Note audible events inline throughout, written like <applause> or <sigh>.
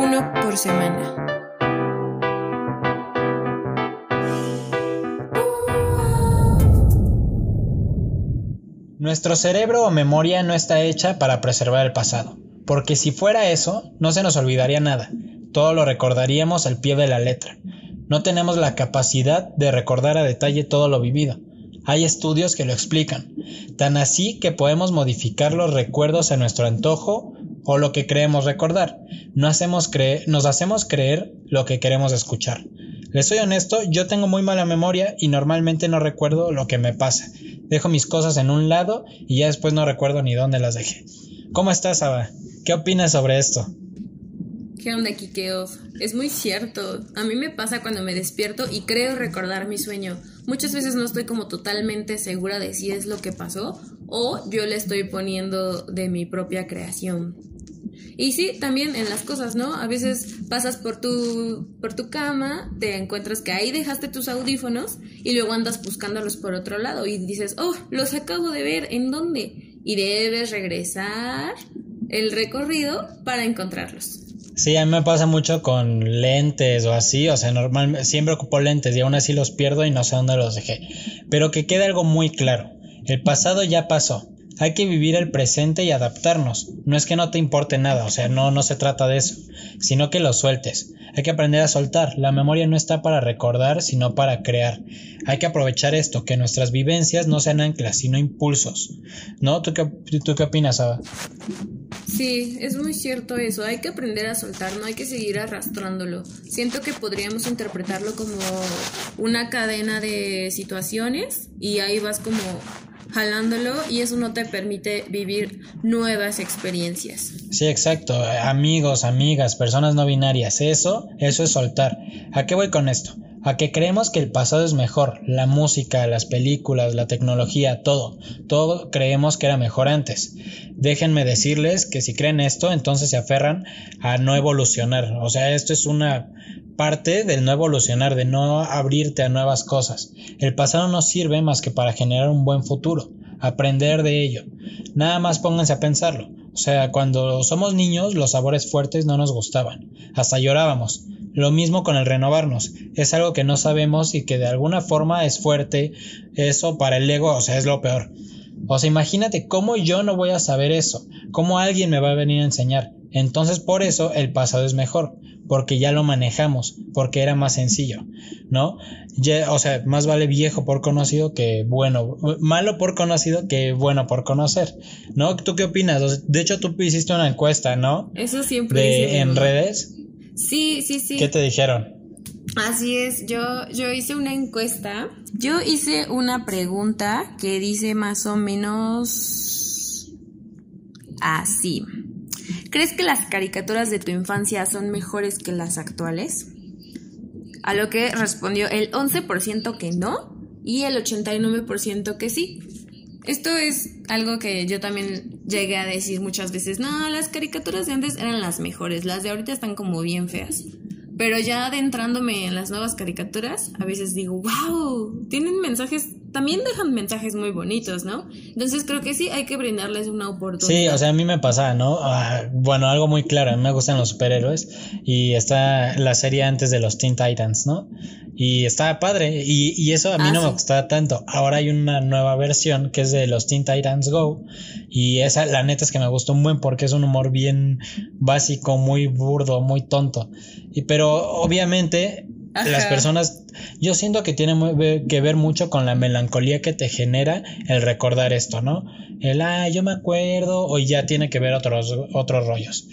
uno por semana. Nuestro cerebro o memoria no está hecha para preservar el pasado, porque si fuera eso, no se nos olvidaría nada, todo lo recordaríamos al pie de la letra. No tenemos la capacidad de recordar a detalle todo lo vivido. Hay estudios que lo explican, tan así que podemos modificar los recuerdos a nuestro antojo o lo que creemos recordar. No hacemos nos hacemos creer lo que queremos escuchar. Les soy honesto, yo tengo muy mala memoria y normalmente no recuerdo lo que me pasa. Dejo mis cosas en un lado y ya después no recuerdo ni dónde las dejé. ¿Cómo estás, Ava? ¿Qué opinas sobre esto? ¿Qué onda? Es muy cierto. A mí me pasa cuando me despierto y creo recordar mi sueño. Muchas veces no estoy como totalmente segura de si es lo que pasó o yo le estoy poniendo de mi propia creación. Y sí, también en las cosas, ¿no? A veces pasas por tu, por tu cama, te encuentras que ahí dejaste tus audífonos y luego andas buscándolos por otro lado y dices, oh, los acabo de ver, ¿en dónde? Y debes regresar el recorrido para encontrarlos. Sí, a mí me pasa mucho con lentes o así, o sea, normalmente siempre ocupo lentes y aún así los pierdo y no sé dónde los dejé. Pero que quede algo muy claro, el pasado ya pasó. Hay que vivir el presente y adaptarnos. No es que no te importe nada, o sea, no, no se trata de eso, sino que lo sueltes. Hay que aprender a soltar. La memoria no está para recordar, sino para crear. Hay que aprovechar esto, que nuestras vivencias no sean anclas, sino impulsos. ¿No? ¿Tú qué, tú qué opinas, Ava? Sí, es muy cierto eso. Hay que aprender a soltar, no hay que seguir arrastrándolo. Siento que podríamos interpretarlo como una cadena de situaciones y ahí vas como jalándolo y eso no te permite vivir nuevas experiencias. Sí, exacto. Amigos, amigas, personas no binarias, eso, eso es soltar. ¿A qué voy con esto? A que creemos que el pasado es mejor, la música, las películas, la tecnología, todo, todo creemos que era mejor antes. Déjenme decirles que si creen esto, entonces se aferran a no evolucionar. O sea, esto es una parte del no evolucionar, de no abrirte a nuevas cosas. El pasado no sirve más que para generar un buen futuro, aprender de ello. Nada más pónganse a pensarlo. O sea, cuando somos niños los sabores fuertes no nos gustaban, hasta llorábamos. Lo mismo con el renovarnos, es algo que no sabemos y que de alguna forma es fuerte, eso para el ego, o sea, es lo peor. O sea, imagínate cómo yo no voy a saber eso, cómo alguien me va a venir a enseñar. Entonces por eso el pasado es mejor porque ya lo manejamos, porque era más sencillo, ¿no? o sea, más vale viejo por conocido que bueno, malo por conocido que bueno por conocer, ¿no? ¿Tú qué opinas? De hecho, tú hiciste una encuesta, ¿no? Eso siempre. De, en redes. Sí, sí, sí. ¿Qué te dijeron? Así es, yo, yo hice una encuesta. Yo hice una pregunta que dice más o menos así. ¿Crees que las caricaturas de tu infancia son mejores que las actuales? A lo que respondió el 11% que no y el 89% que sí. Esto es algo que yo también llegué a decir muchas veces, no, las caricaturas de antes eran las mejores, las de ahorita están como bien feas. Pero ya adentrándome en las nuevas caricaturas, a veces digo, wow, tienen mensajes, también dejan mensajes muy bonitos, ¿no? Entonces creo que sí hay que brindarles una oportunidad. Sí, o sea, a mí me pasa, ¿no? Ah, bueno, algo muy claro, a mí me gustan los superhéroes y está la serie antes de los Teen Titans, ¿no? Y está padre y, y eso a mí ah, no me gustaba tanto. Ahora hay una nueva versión que es de los Teen Titans Go y esa la neta es que me gustó un buen porque es un humor bien básico, muy burdo, muy tonto. Y pero obviamente las personas, yo siento que tiene que ver mucho con la melancolía que te genera el recordar esto, ¿no? El, ah, yo me acuerdo, o ya tiene que ver otros, otros rollos.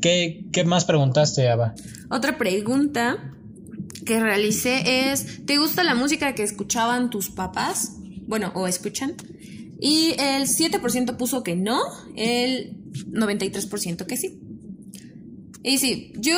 ¿qué, ¿Qué más preguntaste, Ava? Otra pregunta que realicé es, ¿te gusta la música que escuchaban tus papás? Bueno, o escuchan. Y el 7% puso que no, el 93% que sí. Y sí, yo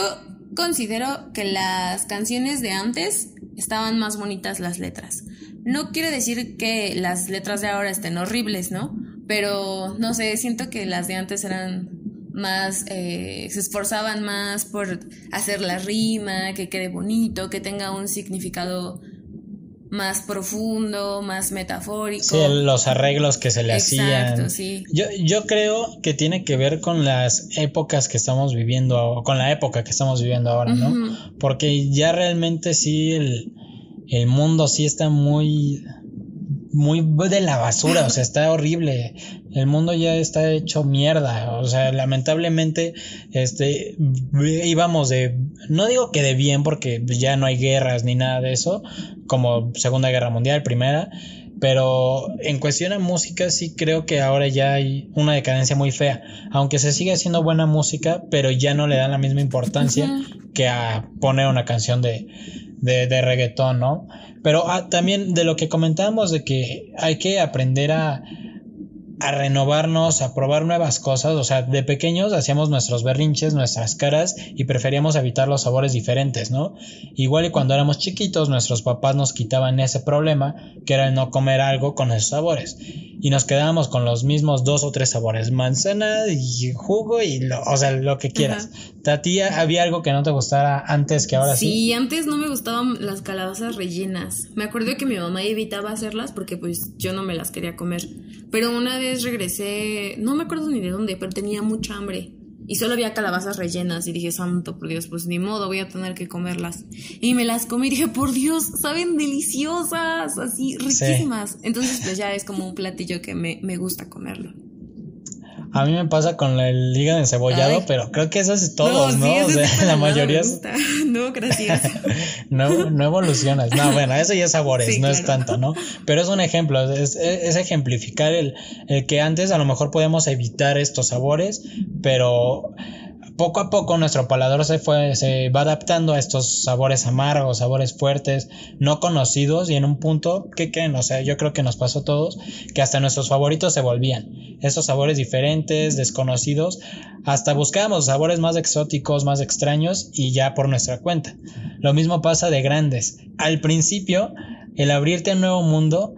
considero que las canciones de antes estaban más bonitas las letras. No quiere decir que las letras de ahora estén horribles, ¿no? Pero no sé, siento que las de antes eran más, eh, se esforzaban más por hacer la rima, que quede bonito, que tenga un significado más profundo, más metafórico. Sí, los arreglos que se le Exacto, hacían. Sí. Yo, yo creo que tiene que ver con las épocas que estamos viviendo, con la época que estamos viviendo ahora, ¿no? Porque ya realmente sí el, el mundo sí está muy muy de la basura, o sea, está horrible. El mundo ya está hecho mierda, o sea, lamentablemente este íbamos de no digo que de bien porque ya no hay guerras ni nada de eso, como Segunda Guerra Mundial, Primera, pero en cuestión de música sí creo que ahora ya hay una decadencia muy fea, aunque se sigue haciendo buena música, pero ya no le dan la misma importancia que a poner una canción de de, de reggaetón, ¿no? Pero ah, también de lo que comentábamos de que hay que aprender a, a renovarnos, a probar nuevas cosas. O sea, de pequeños hacíamos nuestros berrinches, nuestras caras y preferíamos evitar los sabores diferentes, ¿no? Igual y cuando éramos chiquitos, nuestros papás nos quitaban ese problema, que era el no comer algo con esos sabores. Y nos quedábamos con los mismos dos o tres sabores, manzana y jugo y, lo, o sea, lo que quieras. Tatía, ¿había algo que no te gustara antes que ahora sí? Sí, antes no me gustaban las calabazas rellenas. Me acuerdo que mi mamá evitaba hacerlas porque pues yo no me las quería comer. Pero una vez regresé, no me acuerdo ni de dónde, pero tenía mucha hambre. Y solo había calabazas rellenas y dije, santo, por Dios, pues ni modo, voy a tener que comerlas. Y me las comí y dije, por Dios, saben deliciosas, así riquísimas. Entonces pues ya es como un platillo que me, me gusta comerlo. A mí me pasa con el hígado encebollado, pero creo que eso es todos, ¿no? o sea, la mayoría. <laughs> No, gracias. <laughs> no, no evolucionas. No, bueno, eso ya es sabores, no es tanto, ¿no? Pero es un ejemplo, es, es ejemplificar el, el que antes a lo mejor podemos evitar estos sabores, pero poco a poco nuestro paladar se fue, se va adaptando a estos sabores amargos, sabores fuertes, no conocidos, y en un punto, ¿qué creen? O sea, yo creo que nos pasó a todos, que hasta nuestros favoritos se volvían. Estos sabores diferentes, desconocidos, hasta buscábamos sabores más exóticos, más extraños, y ya por nuestra cuenta. Lo mismo pasa de grandes. Al principio, el abrirte a un nuevo mundo,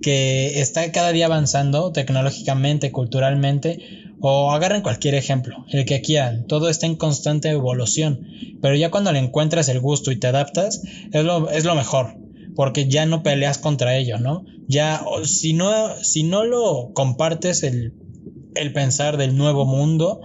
que está cada día avanzando tecnológicamente, culturalmente, o agarren cualquier ejemplo, el que quieran, todo está en constante evolución, pero ya cuando le encuentras el gusto y te adaptas, es lo, es lo mejor, porque ya no peleas contra ello, ¿no? Ya, si no, si no lo compartes el, el pensar del nuevo mundo,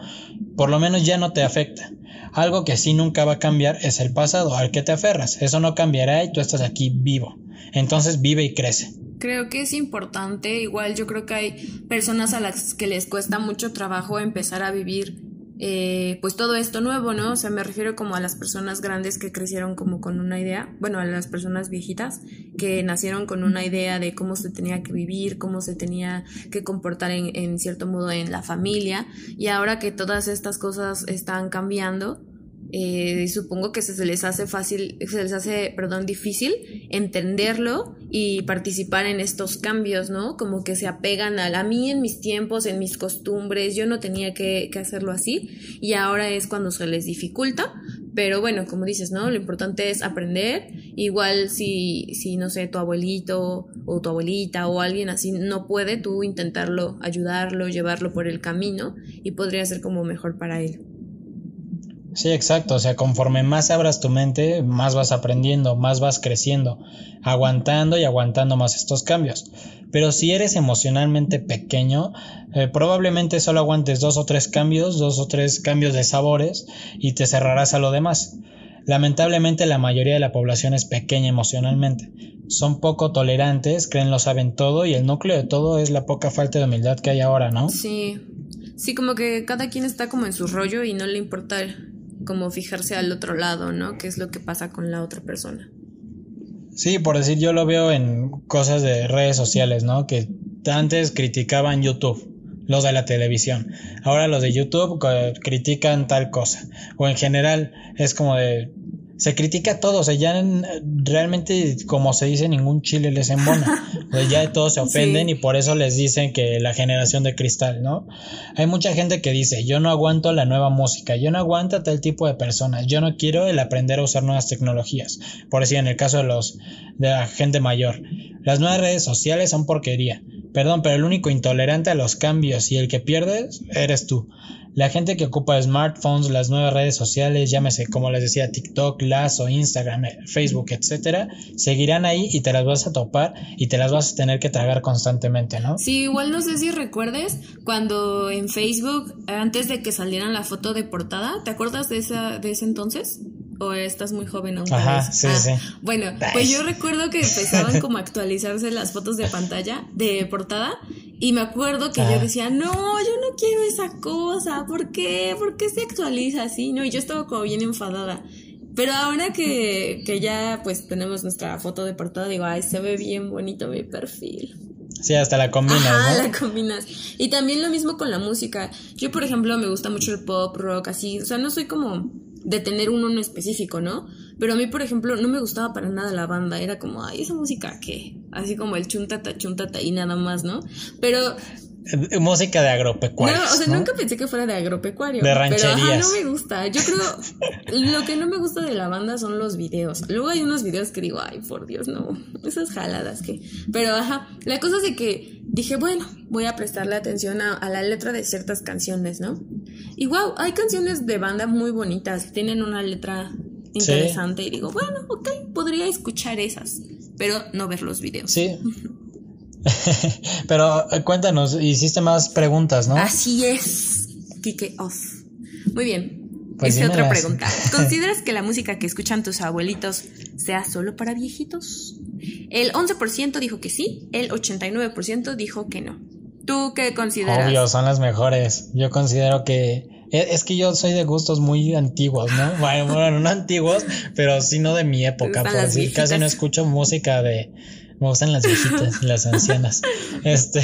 por lo menos ya no te afecta. Algo que sí nunca va a cambiar es el pasado, al que te aferras. Eso no cambiará y tú estás aquí vivo. Entonces vive y crece. Creo que es importante, igual yo creo que hay personas a las que les cuesta mucho trabajo empezar a vivir eh, pues todo esto nuevo, ¿no? O sea, me refiero como a las personas grandes que crecieron como con una idea, bueno, a las personas viejitas que nacieron con una idea de cómo se tenía que vivir, cómo se tenía que comportar en, en cierto modo en la familia y ahora que todas estas cosas están cambiando, eh, supongo que se les hace fácil, se les hace, perdón, difícil entenderlo y participar en estos cambios, ¿no? Como que se apegan a, mí en mis tiempos, en mis costumbres, yo no tenía que, que hacerlo así y ahora es cuando se les dificulta, pero bueno, como dices, ¿no? Lo importante es aprender, igual si, si no sé, tu abuelito o tu abuelita o alguien así no puede, tú intentarlo, ayudarlo, llevarlo por el camino y podría ser como mejor para él. Sí, exacto. O sea, conforme más abras tu mente, más vas aprendiendo, más vas creciendo, aguantando y aguantando más estos cambios. Pero si eres emocionalmente pequeño, eh, probablemente solo aguantes dos o tres cambios, dos o tres cambios de sabores y te cerrarás a lo demás. Lamentablemente la mayoría de la población es pequeña emocionalmente. Son poco tolerantes, creen lo saben todo y el núcleo de todo es la poca falta de humildad que hay ahora, ¿no? Sí. Sí, como que cada quien está como en su rollo y no le importa como fijarse al otro lado, ¿no? ¿Qué es lo que pasa con la otra persona? Sí, por decir, yo lo veo en cosas de redes sociales, ¿no? Que antes criticaban YouTube, los de la televisión. Ahora los de YouTube critican tal cosa. O en general es como de... Se critica todo, o sea, ya realmente, como se dice, ningún chile les embona. <laughs> Pues ya todos se ofenden y por eso les dicen que la generación de cristal, ¿no? Hay mucha gente que dice, yo no aguanto la nueva música, yo no aguanto a tal tipo de personas, yo no quiero el aprender a usar nuevas tecnologías. Por decir, en el caso de los de la gente mayor, las nuevas redes sociales son porquería. Perdón, pero el único intolerante a los cambios y el que pierdes eres tú. La gente que ocupa smartphones, las nuevas redes sociales, llámese como les decía TikTok, Lazo, Instagram, eh, Facebook, etcétera, seguirán ahí y te las vas a topar y te las vas a tener que tragar constantemente, ¿no? Sí, igual no sé si recuerdes cuando en Facebook antes de que salieran la foto de portada, ¿te acuerdas de esa de ese entonces? ¿O estás muy joven aún? Ajá, sí, sí. Bueno, pues yo recuerdo que empezaban <laughs> como a actualizarse las fotos de pantalla, de portada, y me acuerdo que yo decía, no, yo no quiero esa cosa, ¿por qué? ¿Por qué se actualiza así? No, y yo estaba como bien enfadada. Pero ahora que, que ya pues tenemos nuestra foto de portada, digo, ay, se ve bien bonito mi perfil. Sí, hasta la combinas, Ajá, la combinas. Y también lo mismo con la música. Yo, por ejemplo, me gusta mucho el pop, rock, así. O sea, no soy como de tener uno en específico, ¿no? Pero a mí, por ejemplo, no me gustaba para nada la banda. Era como, ay, esa música, ¿qué? Así como el chuntata, chuntata y nada más, ¿no? Pero eh, música de agropecuario. No, o sea, nunca pensé que fuera de agropecuario. De rancherías. Pero ajá, no me gusta. Yo creo, lo que no me gusta de la banda son los videos. Luego hay unos videos que digo, ay, por Dios, no. Esas jaladas que. Pero ajá, la cosa es de que dije, bueno, voy a prestarle atención a, la letra de ciertas canciones, ¿no? Y wow, hay canciones de banda muy bonitas. Tienen una letra interesante. Y digo, bueno, ok, podría escuchar esas. Pero no ver los videos. Sí. <laughs> <laughs> Pero eh, cuéntanos, hiciste más preguntas, ¿no? Así es. Kike off. Muy bien. Pues Hice otra pregunta. <laughs> ¿Consideras que la música que escuchan tus abuelitos sea solo para viejitos? El 11% dijo que sí, el 89% dijo que no. ¿Tú qué consideras? Obvio, son las mejores. Yo considero que e, es que yo soy de gustos muy antiguos, ¿no? <laughs> Bueno, no antiguos, pero sí no de mi época. Por decir, casi no escucho música de, me gustan las viejitas, las <laughs> ancianas. Este,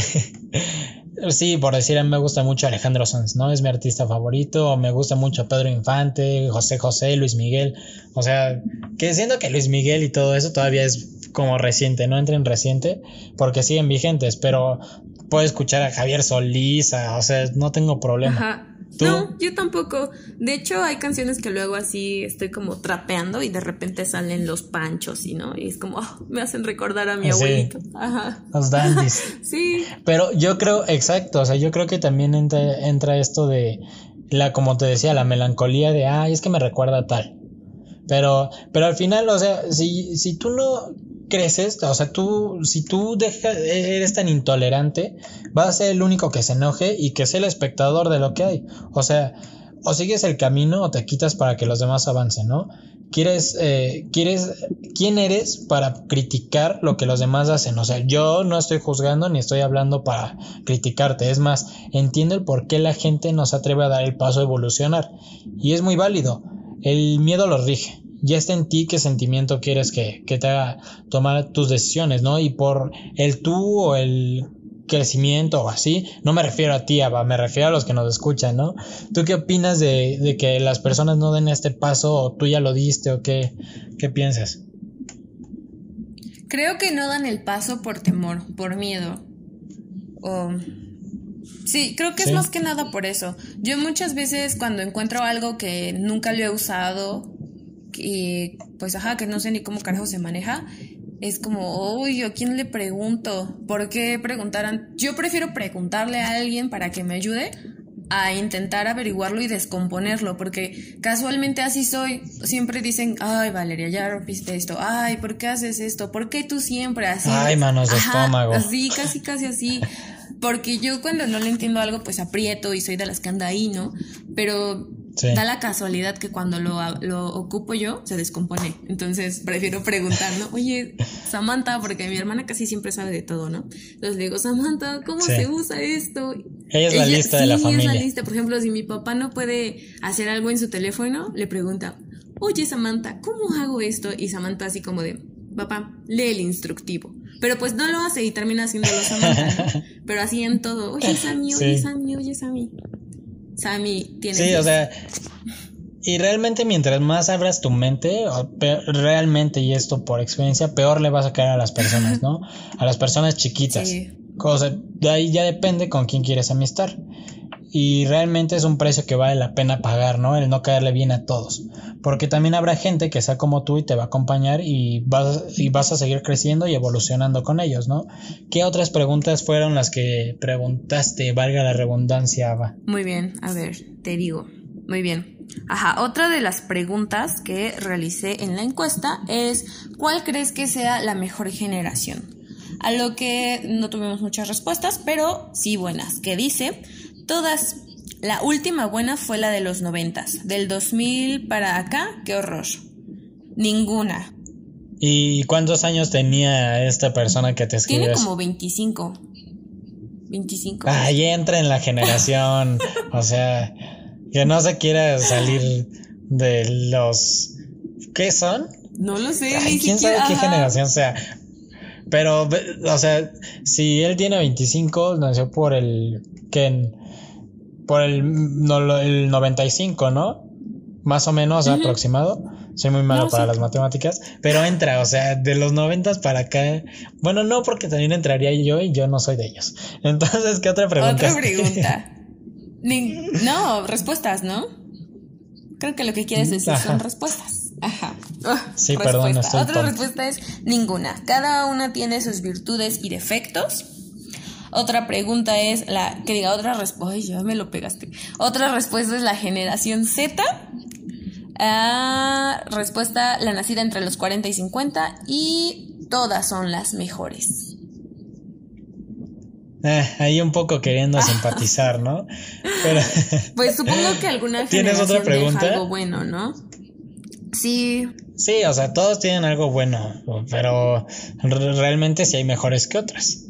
sí, por decir, a mí me gusta mucho Alejandro Sanz, ¿no? Es mi artista favorito, me gusta mucho Pedro Infante, José José, Luis Miguel. O sea, que siento que Luis Miguel y todo eso todavía es como reciente, no entra en reciente, porque siguen vigentes, pero puedo escuchar a Javier Solís, o sea, no tengo problema. No, yo tampoco. De hecho, hay canciones que luego así estoy como trapeando y de repente salen los panchos y no, y es como, oh, me hacen recordar a mi abuelito. Ajá. Los dandies. <laughs> sí. Pero yo creo, exacto, o sea, yo creo que también entra, entra esto de la, como te decía, la melancolía de, ay, es que me recuerda tal. Pero, pero al final, o sea, si, si tú no creces, o sea, tú, si tú dejas, eres tan intolerante, vas a ser el único que se enoje y que sea el espectador de lo que hay. O sea, o sigues el camino o te quitas para que los demás avancen, ¿no? Quieres, eh, quieres, ¿quién eres para criticar lo que los demás hacen? O sea, yo no estoy juzgando ni estoy hablando para criticarte. Es más, entiendo el por qué la gente no se atreve a dar el paso a evolucionar. Y es muy válido. El miedo lo rige ya está en ti qué sentimiento quieres que, te haga tomar tus decisiones, ¿no? Y por el tú o el crecimiento o así, no me refiero a ti, Ava, me refiero a los que nos escuchan, ¿no? ¿Tú qué opinas de, que las personas no den este paso o tú ya lo diste o qué, qué piensas? Creo que no dan el paso por temor, por miedo. O... Sí, creo que es más que nada por eso. Yo muchas veces cuando encuentro algo que nunca lo he usado y pues ajá, que no sé ni cómo carajo se maneja, es como, uy, ¿a quién le pregunto? ¿Por qué preguntaran? Yo prefiero preguntarle a alguien para que me ayude a intentar averiguarlo y descomponerlo, porque casualmente así soy. Siempre dicen, ay, Valeria, ya rompiste esto, ay, ¿por qué haces esto? ¿Por qué tú siempre así? Ay, manos de estómago. Así, casi, casi así. Porque yo cuando no le entiendo algo, pues aprieto y soy de las que anda ahí, ¿no? Pero Da la casualidad que cuando lo, lo, ocupo yo, se descompone. Entonces prefiero preguntar, ¿no? Oye, Samantha, porque mi hermana casi siempre sabe de todo, ¿no? Entonces le digo, Samantha, ¿cómo se usa esto? Ella es la lista de la familia. es la lista. Por ejemplo, si mi papá no puede hacer algo en su teléfono, le pregunta, oye, Samantha, ¿cómo hago esto? Y Samantha así como de, papá, lee el instructivo. Pero pues no lo hace y termina haciéndolo Samantha. <laughs> Pero así en todo. Oye, Sammy, oye, Sammy, oye, Sammy. Sammy tiene. Sí, o sea. Y realmente mientras más abras tu mente, realmente, y esto por experiencia, peor le vas a caer a las personas, ¿no? A las personas chiquitas. Sí. de ahí ya depende con quién quieres amistar y realmente es un precio que vale la pena pagar, ¿no? El no caerle bien a todos. Porque también habrá gente que sea como tú y te va a acompañar y vas, y vas a seguir creciendo y evolucionando con ellos, ¿no? ¿Qué otras preguntas fueron las que preguntaste, valga la redundancia, Ava? Muy bien, a ver, te digo. Muy bien. Ajá, otra de las preguntas que realicé en la encuesta es ¿cuál crees que sea la mejor generación? A lo que no tuvimos muchas respuestas, pero sí buenas, que dice Todas. La última buena fue la de los noventas. Del 2000 para acá, qué horror. Ninguna. ¿Y cuántos años tenía esta persona que te escribió? Tiene como 25. 25. Ahí entra en la generación. o sea, que no se quiera salir de los... ¿Qué son? No lo sé. ¿Quién sabe qué generación sea? Pero, o sea, si él tiene 25, nació por el... que por el, no, el 95, ¿no? Más o menos aproximado. Soy muy malo para las matemáticas, pero entra, o sea, de los 90 para acá. Bueno, no, porque también entraría yo y yo no soy de ellos. <laughs> Entonces, ¿qué otra pregunta? Otra pregunta. <laughs> no, respuestas, ¿no? Creo que lo que quieres decir son respuestas. Ajá. sí, perdón. Otra respuesta es ninguna. Cada una tiene sus virtudes y defectos otra pregunta es la, que diga otra respuesta, ya me lo pegaste. Otra respuesta es la generación Z. Ah, respuesta, la nacida entre los 40 y 50 y todas son las mejores. Eh, ahí un poco queriendo simpatizar, <laughs> ¿no? Pero <laughs> pues supongo que alguna <laughs> ¿Tienes otra pregunta? algo bueno, ¿no? Sí. Sí, o sea, todos tienen algo bueno, pero realmente sí hay mejores que otras.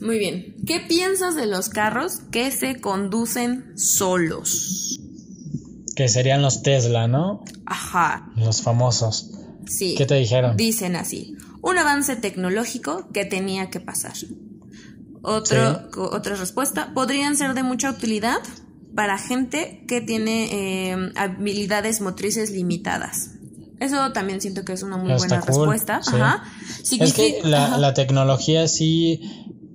Muy bien. ¿Qué piensas de los carros que se conducen solos? Que serían los Tesla, ¿no? Ajá. Los famosos. Sí. ¿Qué te dijeron? Dicen así. Un avance tecnológico que tenía que pasar. Otro, Otra respuesta. Podrían ser de mucha utilidad para gente que tiene eh, habilidades motrices limitadas. Eso también siento que es una muy buena respuesta. Ajá. es que la, la, tecnología sí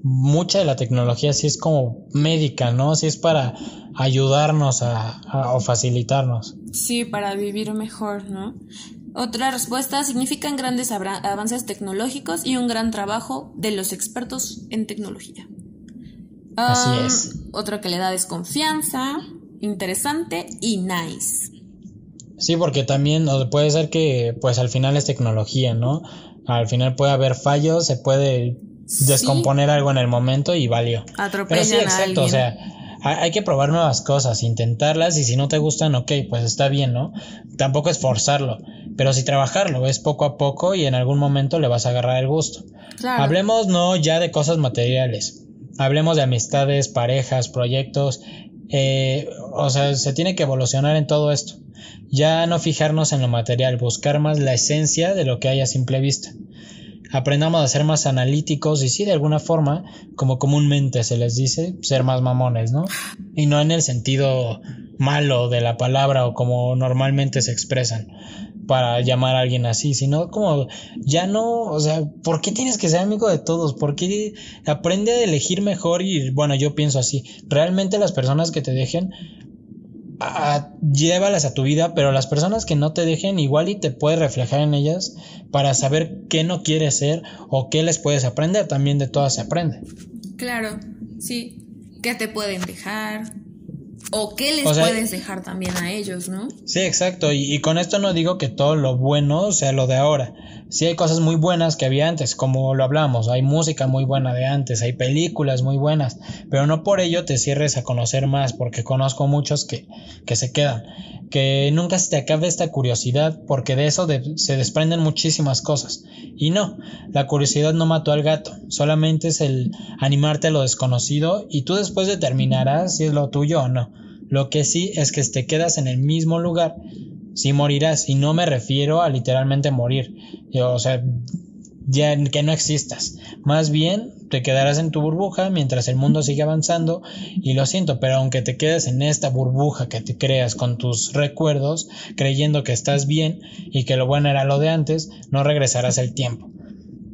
mucha de la tecnología sí es como médica, ¿no? Sí es para ayudarnos a, o facilitarnos. Sí, para vivir mejor, ¿no? Otra respuesta, significan grandes avances tecnológicos y un gran trabajo de los expertos en tecnología. Así es. Otro que le da desconfianza, interesante y nice. Sí, porque también puede ser que pues al final es tecnología, ¿no? Al final puede haber fallos, se puede descomponer algo en el momento y valió. Pero sí, exacto, o sea, hay que probar nuevas cosas, intentarlas y si no te gustan, ok, pues está bien, ¿no? Tampoco es forzarlo, pero si trabajarlo es poco a poco y en algún momento le vas a agarrar el gusto. Hablemos no ya de cosas materiales, hablemos de amistades, parejas, proyectos, eh, o sea, se tiene que evolucionar en todo esto. Ya no fijarnos en lo material, buscar más la esencia de lo que hay a simple vista aprendamos a ser más analíticos y sí, de alguna forma, como comúnmente se les dice, ser más mamones, ¿no? Y no en el sentido malo de la palabra o como normalmente se expresan para llamar a alguien así, sino como ya no, o sea, ¿por qué tienes que ser amigo de todos? ¿Por qué aprende a elegir mejor? Y bueno, yo pienso así, realmente las personas que te dejen llévalas a tu vida, pero las personas que no te dejen igual y te puedes reflejar en ellas para saber qué no quieres ser o qué les puedes aprender. También de todas se aprende. Claro, sí. ¿Qué te pueden dejar? ¿O qué les puedes dejar también a ellos, no? Sí, exacto. Y, y, con esto no digo que todo lo bueno sea lo de ahora. Sí hay cosas muy buenas que había antes, como lo hablamos. Hay música muy buena de antes, hay películas muy buenas. Pero no por ello te cierres a conocer más, porque conozco muchos que, que se quedan. Que nunca se te acabe esta curiosidad, porque de eso se desprenden muchísimas cosas. Y no, la curiosidad no mató al gato. Solamente es el animarte a lo desconocido y tú después determinarás si es lo tuyo o no. Lo que sí es que te quedas en el mismo lugar, sí morirás. Y no me refiero a literalmente morir. O sea, ya que no existas. Más bien te quedarás en tu burbuja mientras el mundo sigue avanzando y lo siento, pero aunque te quedes en esta burbuja que te creas con tus recuerdos, creyendo que estás bien y que lo bueno era lo de antes, no regresarás el tiempo.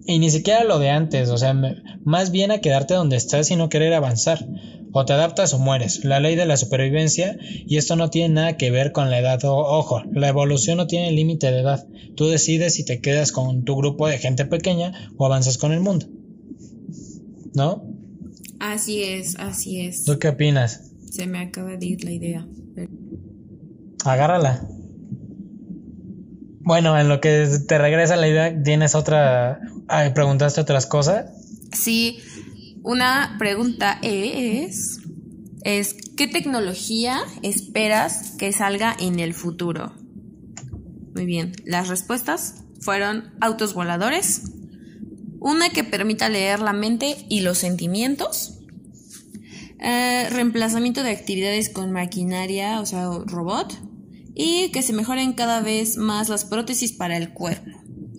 Y ni siquiera lo de antes, o sea, más bien a quedarte donde estás y no querer avanzar. O te adaptas o mueres. La ley de la supervivencia, y esto no tiene nada que ver con la edad. ojo, la evolución no tiene límite de edad. Tú decides si te quedas con tu grupo de gente pequeña o avanzas con el mundo. ¿No? Así es, así es. ¿Tú qué opinas? Se me acaba de ir la idea. Agárrala. Bueno, en lo que te regresa la idea, ¿tienes otra... ¿Preguntaste otras cosas? Sí, una pregunta es, es, ¿qué tecnología esperas que salga en el futuro? Muy bien, las respuestas fueron autos voladores, una que permita leer la mente y los sentimientos, eh, reemplazamiento de actividades con maquinaria, o sea, robot, y que se mejoren cada vez más las prótesis para el cuerpo.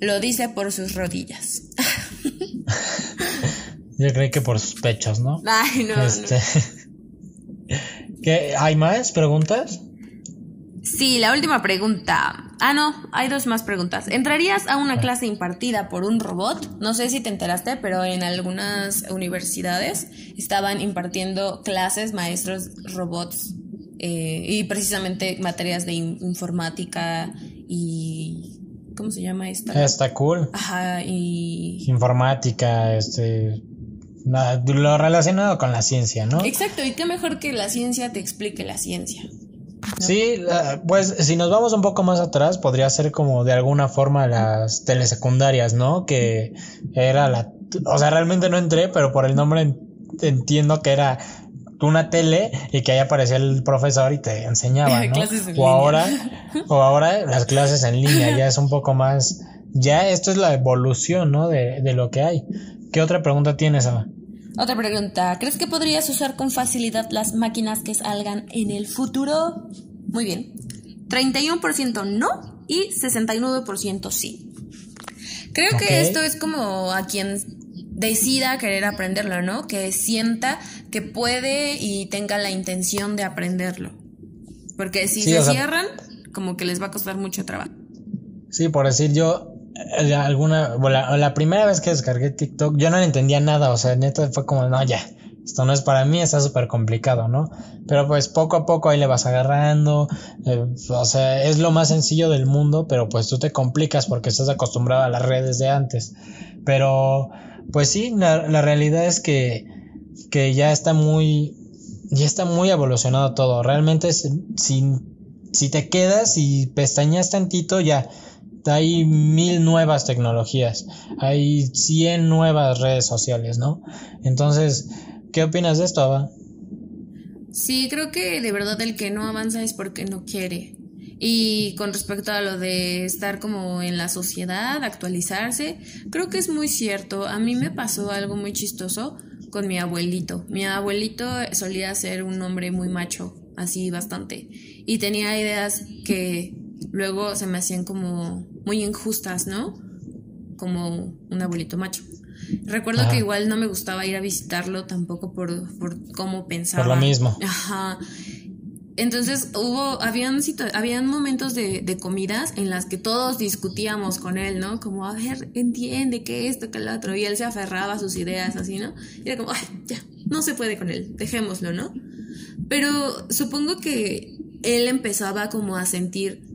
Lo dice por sus rodillas. <laughs> Yo creí que por sus pechos, ¿no? <laughs> Ay, no. Este... <laughs> ¿Qué? ¿Hay más preguntas? Sí, la última pregunta. Ah, no, hay dos más preguntas. ¿Entrarías a una clase impartida por un robot? No sé si te enteraste, pero en algunas universidades estaban impartiendo clases maestros robots eh, y precisamente materias de informática y ¿cómo se llama esta? Está cool. Ajá, y informática, este lo relacionado con la ciencia, ¿no? Exacto, y qué mejor que la ciencia te explique la ciencia. Sí, pues si nos vamos un poco más atrás, podría ser como de alguna forma las telesecundarias, ¿no? Que era la... O sea, realmente no entré, pero por el nombre entiendo que era una tele y que ahí aparecía el profesor y te enseñaba, <laughs> ¿no? o ahora, o ahora las clases en línea, ya es un <laughs> poco más, ya esto es la evolución, ¿no? De, de lo que hay. ¿Qué otra pregunta tienes, Ava? Otra pregunta. ¿Crees que podrías usar con facilidad las máquinas que salgan en el futuro? Muy bien. 31% no y 69% sí. Creo que esto es como a quien decida querer aprenderlo, ¿no? Que sienta que puede y tenga la intención de aprenderlo. Porque si se cierran, como que les va a costar mucho trabajo. Sí, por decir yo, alguna, la, primera vez que descargué TikTok, yo no entendía nada, o sea, neta fue como, no, ya, esto no es para mí, está súper complicado, ¿no? Pero pues poco a poco ahí le vas agarrando, eh, o sea, es lo más sencillo del mundo, pero pues tú te complicas porque estás acostumbrado a las redes de antes. Pero, pues sí, la, la realidad es que, que ya está muy, ya está muy evolucionado todo. Realmente, si, si te quedas y pestañas tantito, ya hay mil nuevas tecnologías, hay cien nuevas redes sociales, ¿no? Entonces, ¿qué opinas de esto, Ava? Sí, creo que de verdad el que no avanza es porque no quiere. Y con respecto a lo de estar como en la sociedad, actualizarse, creo que es muy cierto. A mí me pasó algo muy chistoso con mi abuelito. Mi abuelito solía ser un hombre muy macho, así bastante. Y tenía ideas que luego se me hacían como muy injustas, ¿no? Como un abuelito macho. Recuerdo que igual no me gustaba ir a visitarlo tampoco por, por cómo pensaba. Por lo mismo. Ajá. Entonces hubo, habían, habían momentos de, de, comidas en las que todos discutíamos con él, ¿no? Como, a ver, entiende que esto, que lo otro. Y él se aferraba a sus ideas, así, ¿no? Y era como, ay, ya, no se puede con él, dejémoslo, ¿no? Pero supongo que él empezaba como a sentir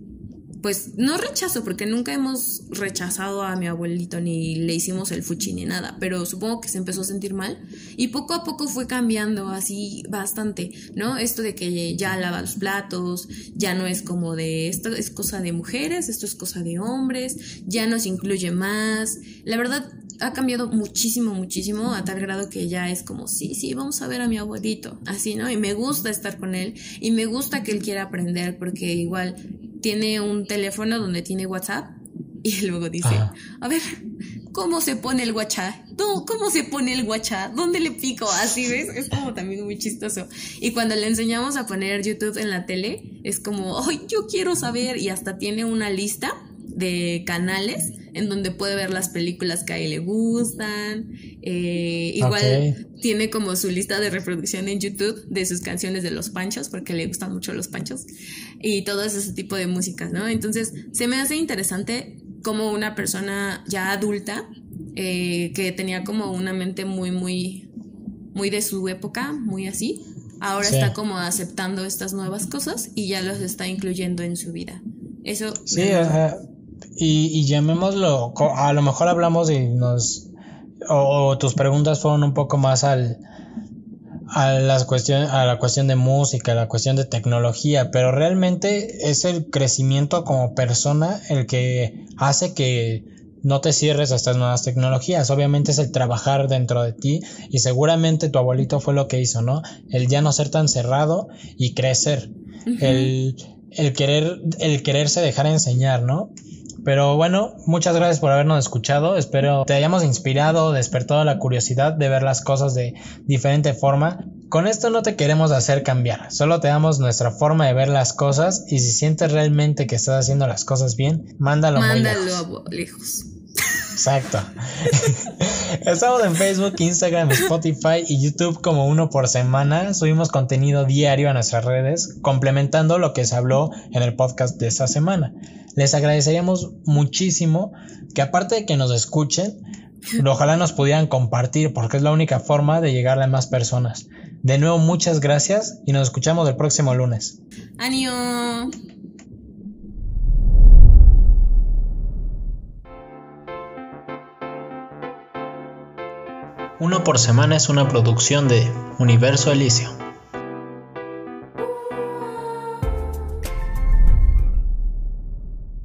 pues no rechazo, porque nunca hemos rechazado a mi abuelito ni le hicimos el fuchi ni nada, pero supongo que se empezó a sentir mal y poco a poco fue cambiando así bastante, ¿no? Esto de que ya lava los platos, ya no es como de esto es cosa de mujeres, esto es cosa de hombres, ya nos incluye más. La verdad ha cambiado muchísimo, muchísimo, a tal grado que ya es como, sí, sí, vamos a ver a mi abuelito, así, ¿no? Y me gusta estar con él y me gusta que él quiera aprender porque igual tiene un teléfono donde tiene WhatsApp y <laughs> luego dice, a ver, ¿cómo se pone el WhatsApp? No, ¿cómo se pone el WhatsApp? ¿Dónde le pico? Así, ¿ves? Es como también muy chistoso. Y cuando le enseñamos a poner YouTube en la tele, es como, ay, yo quiero saber, y hasta tiene una lista de canales en donde puede ver las películas que a él le gustan. Eh, igual tiene como su lista de reproducción en YouTube de sus canciones de los panchos, porque le gustan mucho los panchos, y todo ese tipo de música, ¿no? Entonces, se me hace interesante como una persona ya adulta, eh, que tenía como una mente muy, muy, muy de su época, muy así, ahora está como aceptando estas nuevas cosas y ya las está incluyendo en su vida. Eso. Sí, y, y, llamémoslo, a lo mejor hablamos y nos, o, tus preguntas fueron un poco más al, a, las cuestiones, a la cuestión de música, a la cuestión de tecnología, pero realmente es el crecimiento como persona el que hace que no te cierres a estas nuevas tecnologías. Obviamente es el trabajar dentro de ti y seguramente tu abuelito fue lo que hizo, ¿no? El ya no ser tan cerrado y crecer. el, el, querer, el quererse dejar enseñar, ¿no? Pero bueno, muchas gracias por habernos escuchado. Espero te hayamos inspirado, despertado la curiosidad de ver las cosas de diferente forma. Con esto no te queremos hacer cambiar, solo te damos nuestra forma de ver las cosas y si sientes realmente que estás haciendo las cosas bien, mándalo, mándalo muy lejos. lejos. Exacto. <laughs> Estamos en Facebook, Instagram, Spotify y YouTube como uno por semana. Subimos contenido diario a nuestras redes, complementando lo que se habló en el podcast de esta semana. Les agradeceríamos muchísimo que aparte de que nos escuchen, ojalá nos pudieran compartir porque es la única forma de llegar a más personas. De nuevo, muchas gracias y nos escuchamos el próximo lunes. ¡Anio! Uno por semana es una producción de Universo Elicio.